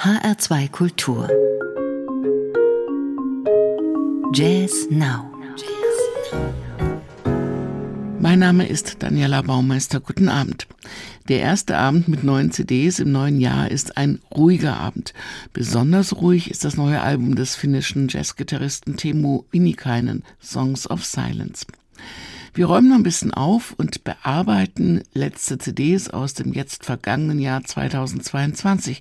HR2 Kultur Jazz Now Mein Name ist Daniela Baumeister. Guten Abend. Der erste Abend mit neuen CDs im neuen Jahr ist ein ruhiger Abend. Besonders ruhig ist das neue Album des finnischen Jazzgitarristen Teemu Vinikainen, Songs of Silence. Wir räumen noch ein bisschen auf und bearbeiten letzte CDs aus dem jetzt vergangenen Jahr 2022.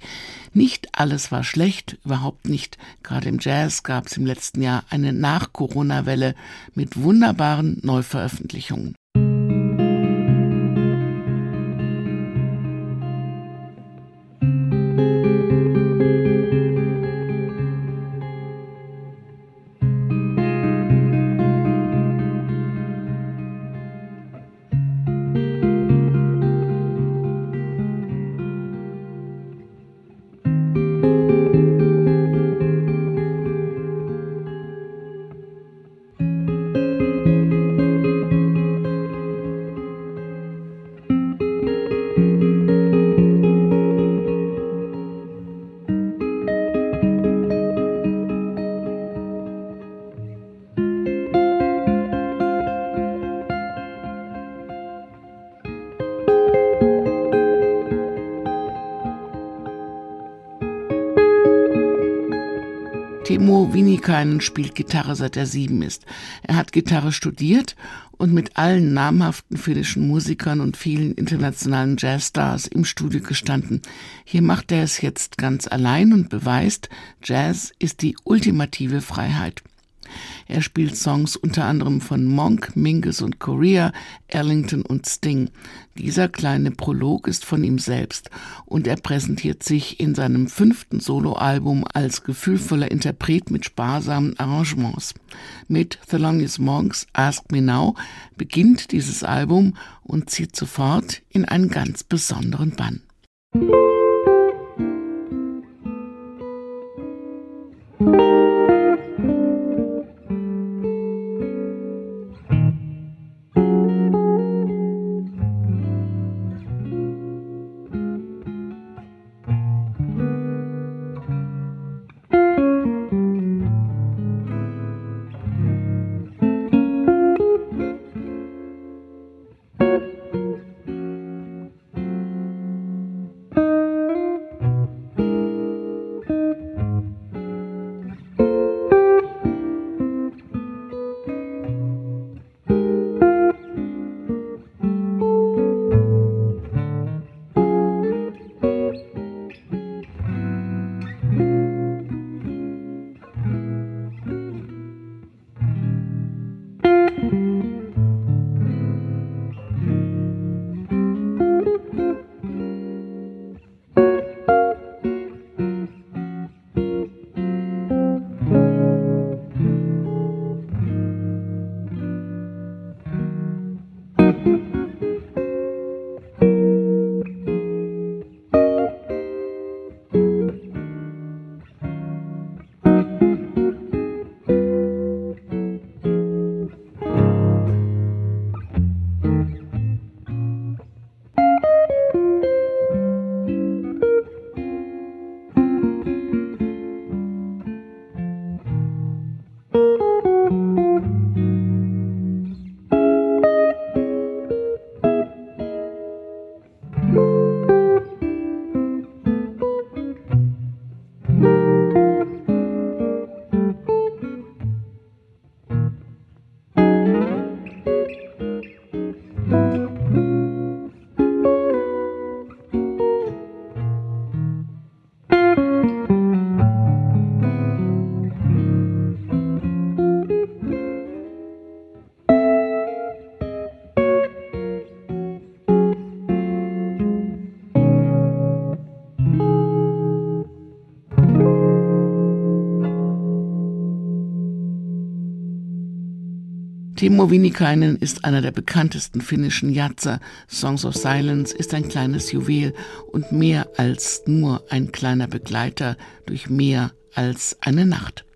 Nicht alles war schlecht, überhaupt nicht. Gerade im Jazz gab es im letzten Jahr eine Nach-Corona-Welle mit wunderbaren Neuveröffentlichungen. Winikainen spielt Gitarre seit er sieben ist. Er hat Gitarre studiert und mit allen namhaften finnischen Musikern und vielen internationalen Jazzstars im Studio gestanden. Hier macht er es jetzt ganz allein und beweist, Jazz ist die ultimative Freiheit. Er spielt Songs unter anderem von Monk, Mingus und Korea, Ellington und Sting. Dieser kleine Prolog ist von ihm selbst und er präsentiert sich in seinem fünften Soloalbum als gefühlvoller Interpret mit sparsamen Arrangements. Mit Thelonious Monks Ask Me Now beginnt dieses Album und zieht sofort in einen ganz besonderen Bann. Timo Winikainen ist einer der bekanntesten finnischen Jatzer. Songs of Silence ist ein kleines Juwel und mehr als nur ein kleiner Begleiter durch mehr als eine Nacht.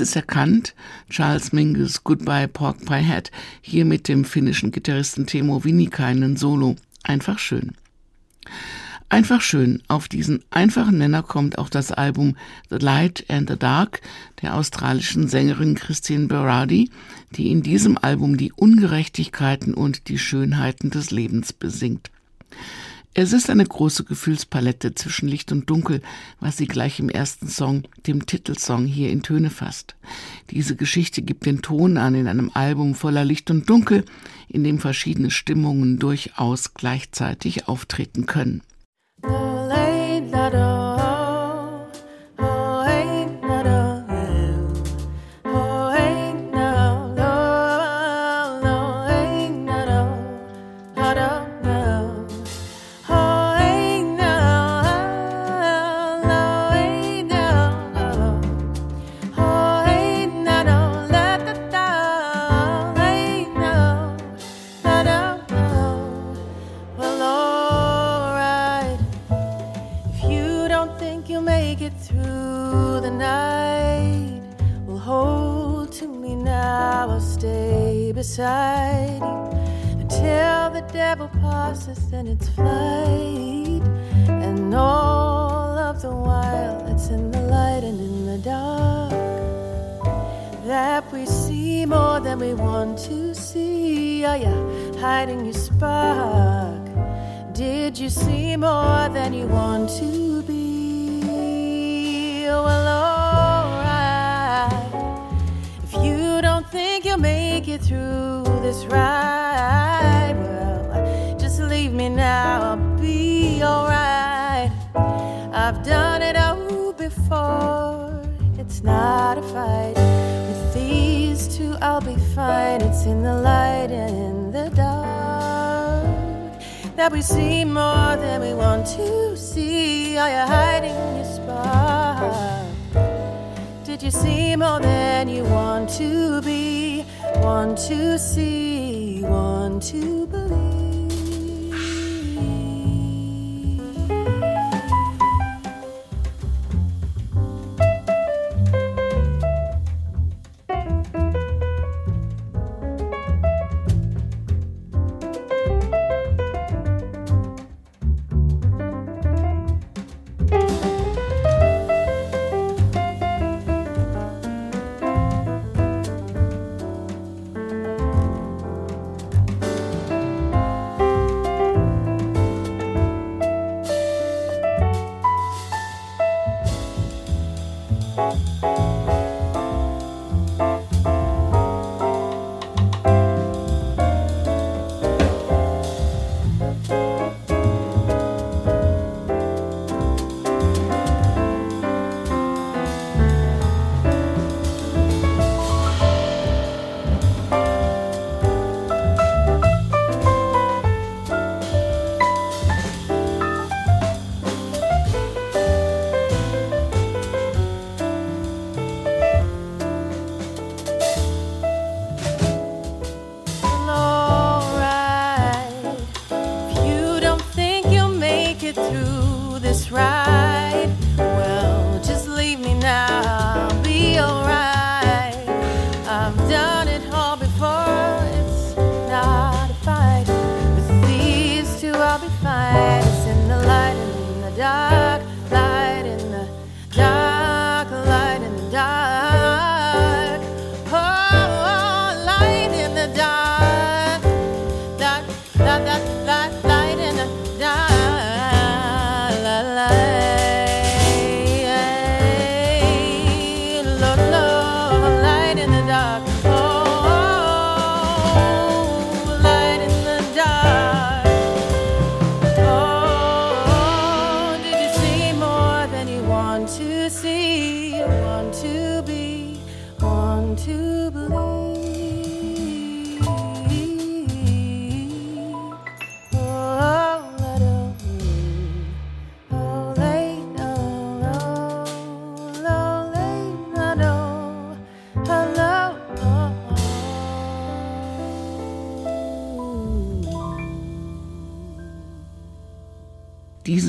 Es erkannt? Charles Mingus Goodbye Pork Pie Hat, hier mit dem finnischen Gitarristen Temo Winnikainen Solo. Einfach schön. Einfach schön. Auf diesen einfachen Nenner kommt auch das Album The Light and the Dark der australischen Sängerin Christine Berardi, die in diesem Album die Ungerechtigkeiten und die Schönheiten des Lebens besingt. Es ist eine große Gefühlspalette zwischen Licht und Dunkel, was sie gleich im ersten Song, dem Titelsong, hier in Töne fasst. Diese Geschichte gibt den Ton an in einem Album voller Licht und Dunkel, in dem verschiedene Stimmungen durchaus gleichzeitig auftreten können. Passes in its flight. And all of the while, it's in the light and in the dark that we see more than we want to see. Ah, Are you hiding your spark? Did you see more than you want to be? Well, alright. If you don't think you'll make it through this ride? Me now, I'll be alright. I've done it all before, it's not a fight. With these two, I'll be fine. It's in the light and in the dark that we see more than we want to see. Are you hiding your spark? Did you see more than you want to be? Want to see, want to believe?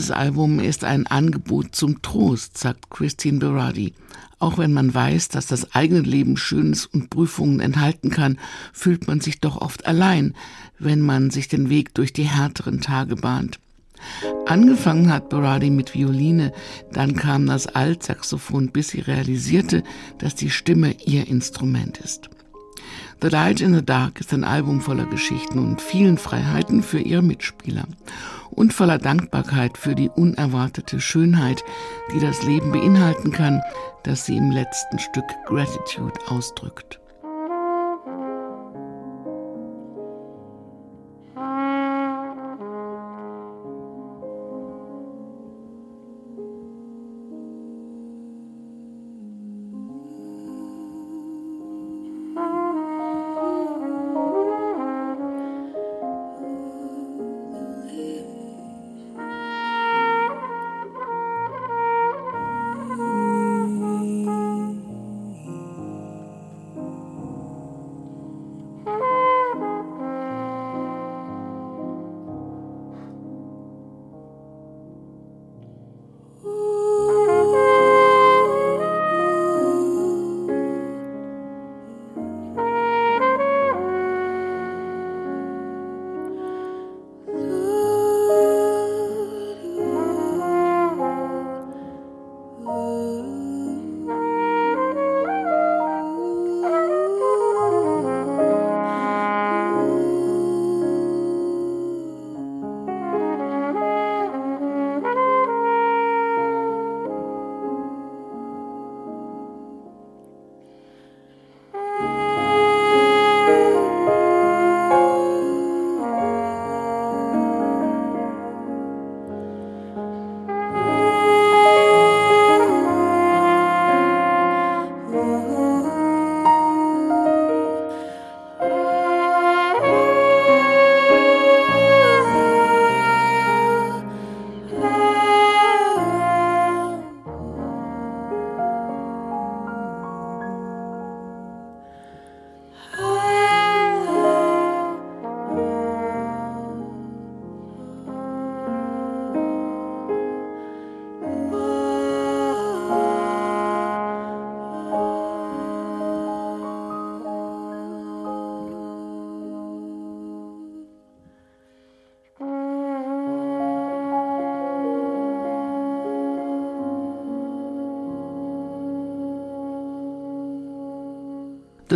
Dieses Album ist ein Angebot zum Trost, sagt Christine Berardi. Auch wenn man weiß, dass das eigene Leben Schönes und Prüfungen enthalten kann, fühlt man sich doch oft allein, wenn man sich den Weg durch die härteren Tage bahnt. Angefangen hat Berardi mit Violine, dann kam das Altsaxophon, bis sie realisierte, dass die Stimme ihr Instrument ist. The Light in the Dark ist ein Album voller Geschichten und vielen Freiheiten für ihre Mitspieler und voller Dankbarkeit für die unerwartete Schönheit, die das Leben beinhalten kann, das sie im letzten Stück Gratitude ausdrückt.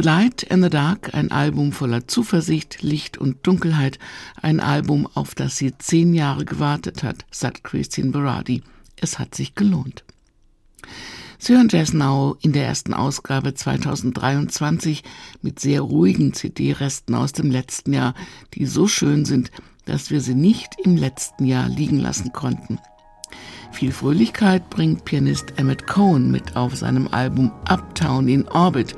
The Light and the Dark, ein Album voller Zuversicht, Licht und Dunkelheit, ein Album, auf das sie zehn Jahre gewartet hat, sagt Christine Berardi. Es hat sich gelohnt. Sie hören Jazz Now in der ersten Ausgabe 2023 mit sehr ruhigen CD-Resten aus dem letzten Jahr, die so schön sind, dass wir sie nicht im letzten Jahr liegen lassen konnten. Viel Fröhlichkeit bringt Pianist Emmett Cohen mit auf seinem Album Uptown in Orbit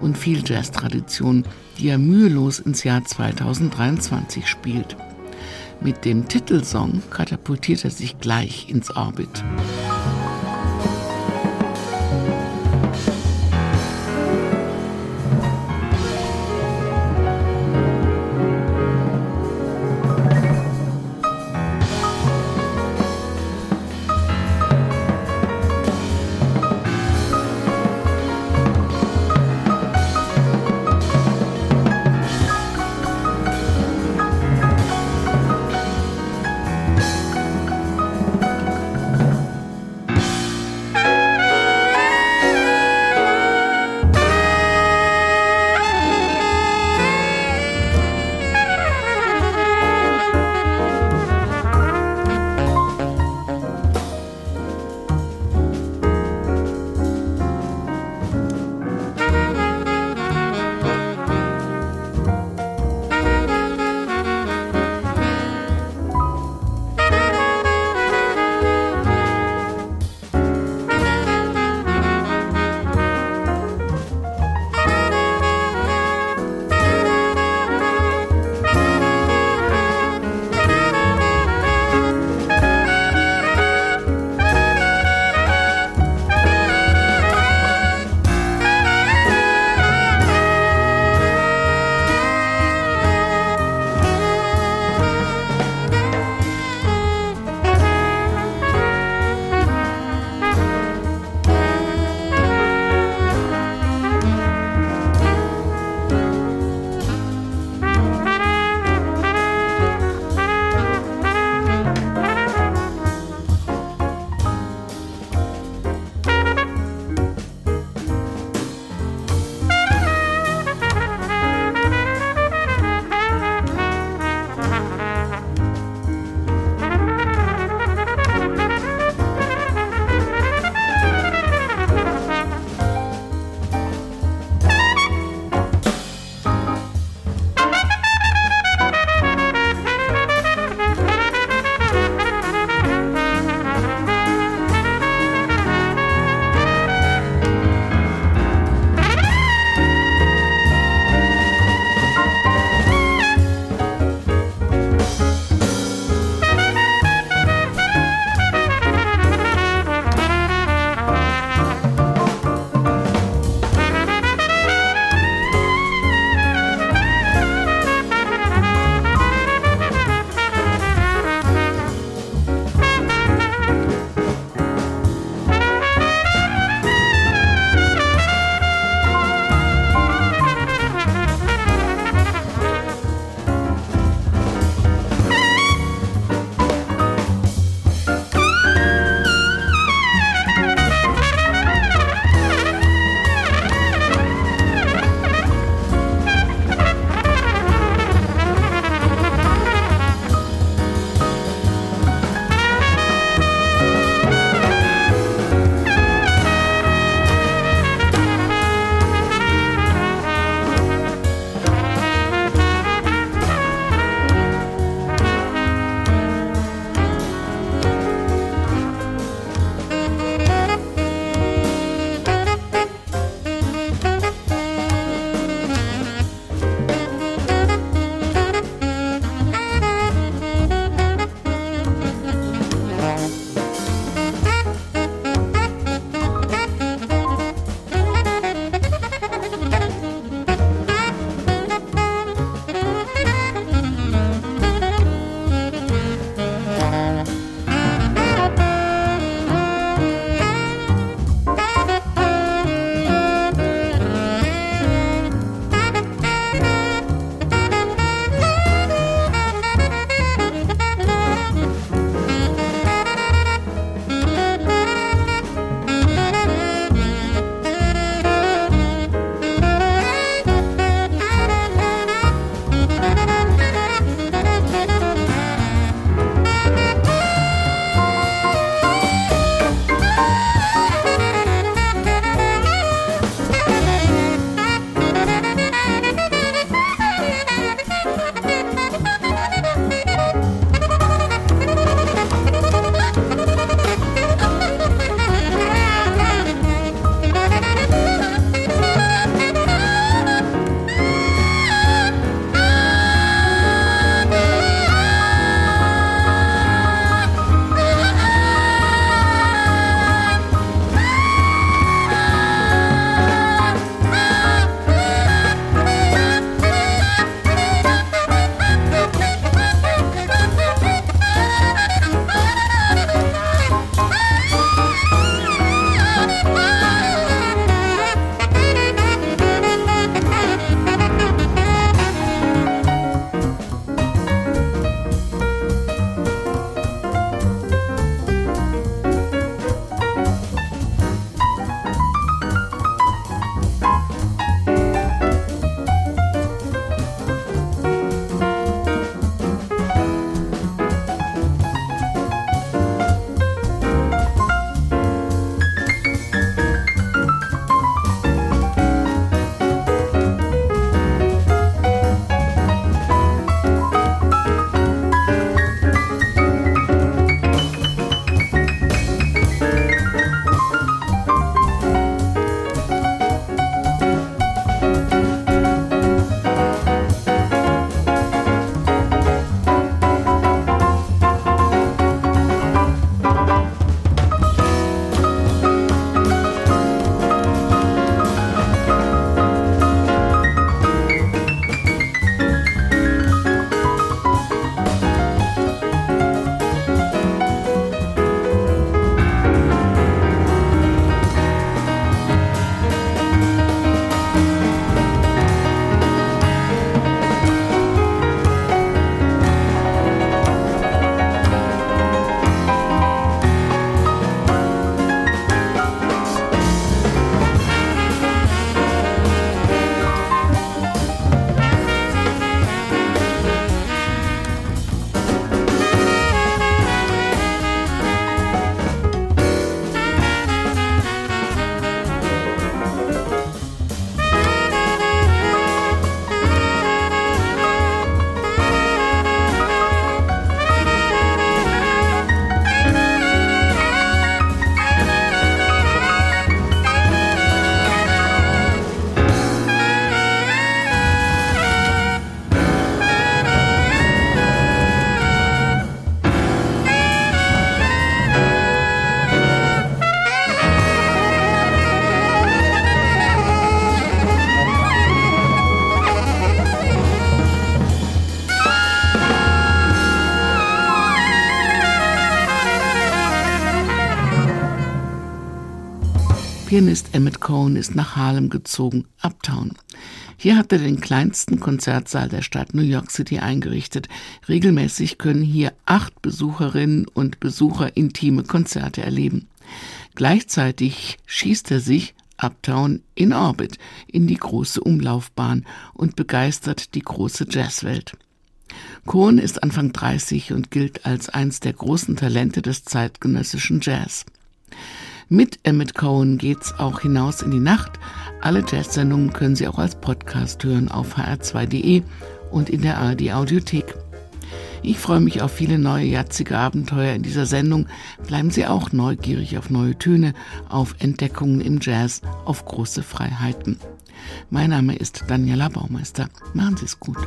und viel Jazz-Tradition, die er mühelos ins Jahr 2023 spielt. Mit dem Titelsong katapultiert er sich gleich ins Orbit. Pianist Emmett Cohen ist nach Harlem gezogen, Uptown. Hier hat er den kleinsten Konzertsaal der Stadt New York City eingerichtet. Regelmäßig können hier acht Besucherinnen und Besucher intime Konzerte erleben. Gleichzeitig schießt er sich Uptown in Orbit in die große Umlaufbahn und begeistert die große Jazzwelt. Cohen ist Anfang 30 und gilt als eins der großen Talente des zeitgenössischen Jazz. Mit Emmett Cohen geht's auch hinaus in die Nacht. Alle Jazz-Sendungen können Sie auch als Podcast hören auf hr2.de und in der ARD Audiothek. Ich freue mich auf viele neue jatzige Abenteuer in dieser Sendung. Bleiben Sie auch neugierig auf neue Töne, auf Entdeckungen im Jazz, auf große Freiheiten. Mein Name ist Daniela Baumeister. Machen Sie es gut.